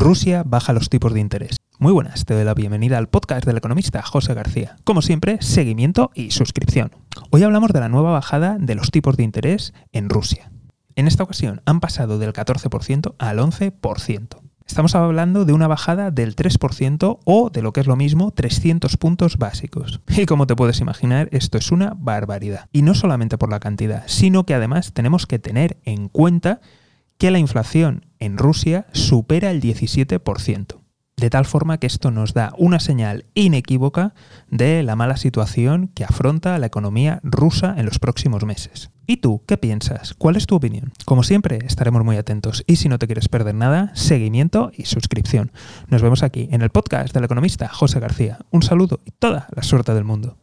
Rusia baja los tipos de interés. Muy buenas, te doy la bienvenida al podcast del economista José García. Como siempre, seguimiento y suscripción. Hoy hablamos de la nueva bajada de los tipos de interés en Rusia. En esta ocasión han pasado del 14% al 11%. Estamos hablando de una bajada del 3% o, de lo que es lo mismo, 300 puntos básicos. Y como te puedes imaginar, esto es una barbaridad. Y no solamente por la cantidad, sino que además tenemos que tener en cuenta que la inflación en Rusia supera el 17% de tal forma que esto nos da una señal inequívoca de la mala situación que afronta la economía rusa en los próximos meses. ¿Y tú qué piensas? ¿Cuál es tu opinión? Como siempre, estaremos muy atentos y si no te quieres perder nada, seguimiento y suscripción. Nos vemos aquí en el podcast del economista José García. Un saludo y toda la suerte del mundo.